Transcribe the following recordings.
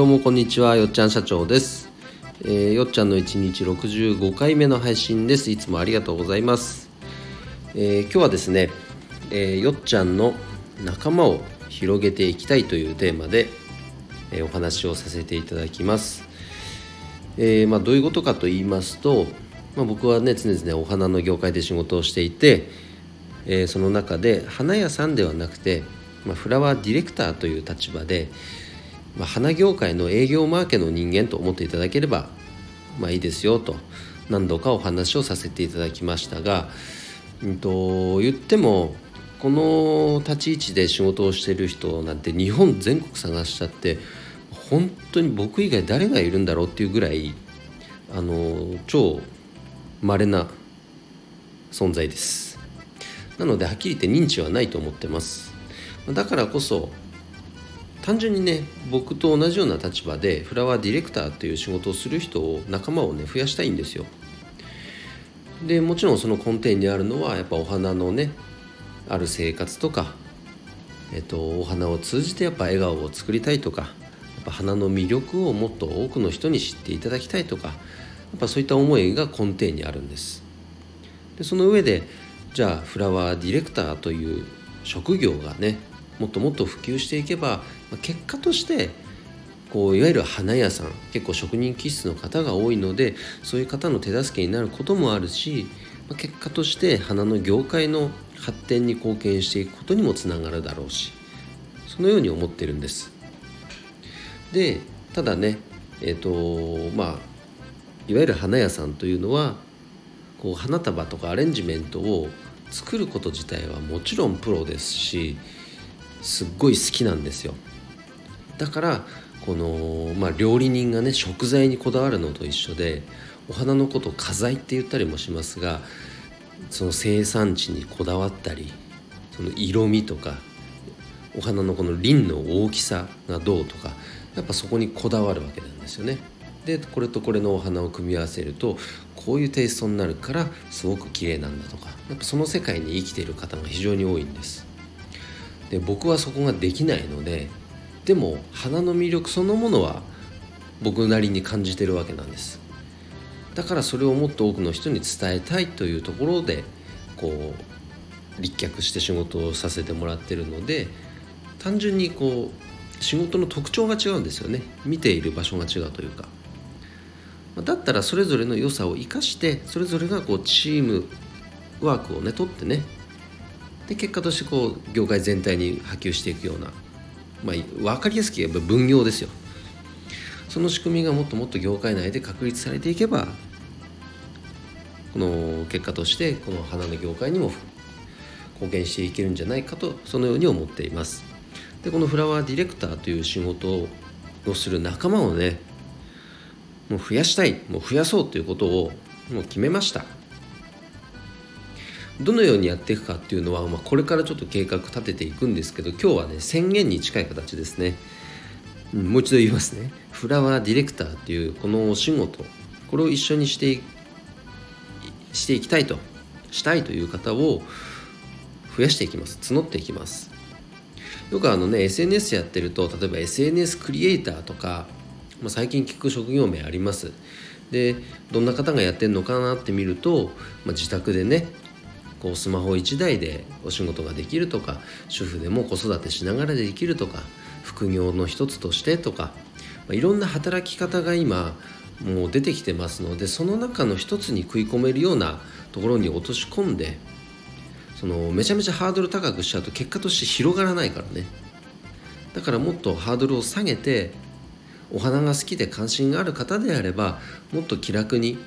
どうもこんにちはよっちゃん社長です、えー、よっちゃんの1日65回目の配信です。いつもありがとうございます、えー、今日はですね、えー、よっちゃんの仲間を広げていきたいというテーマで、えお話をさせていただきます、えまあ、どういうことかと言いますと、まあ、僕はね常々お花の業界で仕事をしていて、えその中で花屋さんではなくて、まあ、フラワーディレクターという立場でまあ、花業界の営業マーケの人間と思っていただければまあいいですよと何度かお話をさせていただきましたが、うんと、言ってもこの立ち位置で仕事をしている人なんて日本全国探しちゃって本当に僕以外誰がいるんだろうっていうぐらいあの超稀な存在です。なのではっきり言って認知はないと思ってます。だからこそ単純にね僕と同じような立場でフラワーディレクターという仕事をする人を仲間をね増やしたいんですよ。でもちろんその根底にあるのはやっぱお花のねある生活とか、えっと、お花を通じてやっぱ笑顔を作りたいとかやっぱ花の魅力をもっと多くの人に知っていただきたいとかやっぱそういった思いが根底にあるんです。でその上でじゃあフラワーディレクターという職業がねもっともっと普及していけば結果としてこういわゆる花屋さん結構職人気質の方が多いのでそういう方の手助けになることもあるし結果として花の業界の発展に貢献していくことにもつながるだろうしそのように思ってるんです。でただねえっ、ー、とまあいわゆる花屋さんというのはこう花束とかアレンジメントを作ること自体はもちろんプロですしすっごい好きなんですよだからこの、まあ、料理人がね食材にこだわるのと一緒でお花のことを花材って言ったりもしますがその生産地にこだわったりその色味とかお花のこの輪の大きさがどうとかやっぱそこにこだわるわけなんですよね。でこれとこれのお花を組み合わせるとこういうテイストになるからすごく綺麗なんだとかやっぱその世界に生きている方が非常に多いんです。で僕はそこができないのででも花の魅力そのものは僕なりに感じてるわけなんです。だからそれをもっと多くの人に伝えたいというところでこう立脚して仕事をさせてもらってるので単純にこう仕事の特徴が違うんですよね。見ている場所が違うというか。だったらそれぞれの良さを生かしてそれぞれがこうチームワークをね取ってねで結果としてこう業界全体に波及していくような、まあ、分かりやすく言えば分業ですよ。その仕組みがもっともっと業界内で確立されていけばこの結果としてこの花の業界にも貢献していけるんじゃないかとそのように思っています。でこのフラワーディレクターという仕事をする仲間をねもう増やしたいもう増やそうということをもう決めました。どのようにやっていくかっていうのは、まあ、これからちょっと計画立てていくんですけど今日はね宣言に近い形ですね、うん、もう一度言いますね。フラワーディレクターっていうこのお仕事これを一緒にしてしていきたいとしたいという方を増やしていきます。募っていきます。よくあのね SNS やってると例えば SNS クリエイターとか、まあ、最近聞く職業名あります。でどんな方がやってるのかなって見ると、まあ、自宅でねこうスマホ1台でお仕事ができるとか主婦でも子育てしながらできるとか副業の一つとしてとか、まあ、いろんな働き方が今もう出てきてますのでその中の一つに食い込めるようなところに落とし込んでそのめちゃめちゃハードル高くしちゃうと結果として広がらないからね。だからもっとハードルを下げてお花が好きで関心がある方であればもっと気楽に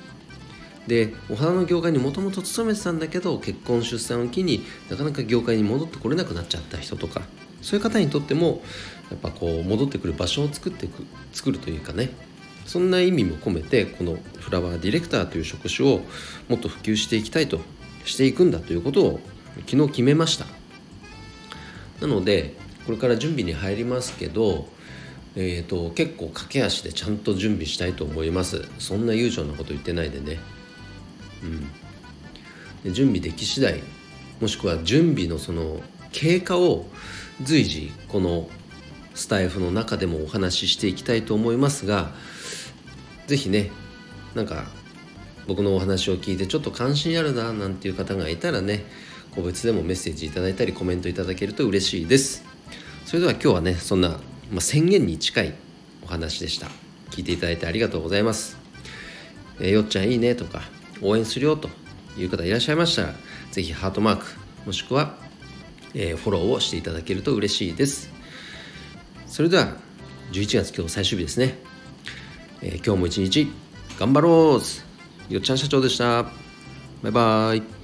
でお花の業界にもともと勤めてたんだけど結婚出産を機になかなか業界に戻ってこれなくなっちゃった人とかそういう方にとってもやっぱこう戻ってくる場所を作っていく作るというかねそんな意味も込めてこのフラワーディレクターという職種をもっと普及していきたいとしていくんだということを昨日決めました。なのでこれから準備に入りますけどえーと、結構駆け足でちゃんと準備したいと思います。そんな悠長なこと言ってないでね。うん、準備でき次第もしくは準備のその経過を随時このスタイフの中でもお話ししていきたいと思いますが是非ねなんか僕のお話を聞いてちょっと関心あるななんていう方がいたらね個別でもメッセージいただいたりコメントいただけると嬉しいです。それでは今日はねそんな、まあ、宣言に近いお話でした。聞いていただいてありがとうございます。えー、よっちゃんいいねとか応援するよという方いらっしゃいましたら是非ハートマークもしくは、えー、フォローをしていただけると嬉しいです。それでは11月今日最終日ですね、えー、今日も一日頑張ろうよっちゃん社長でした。バイバーイ。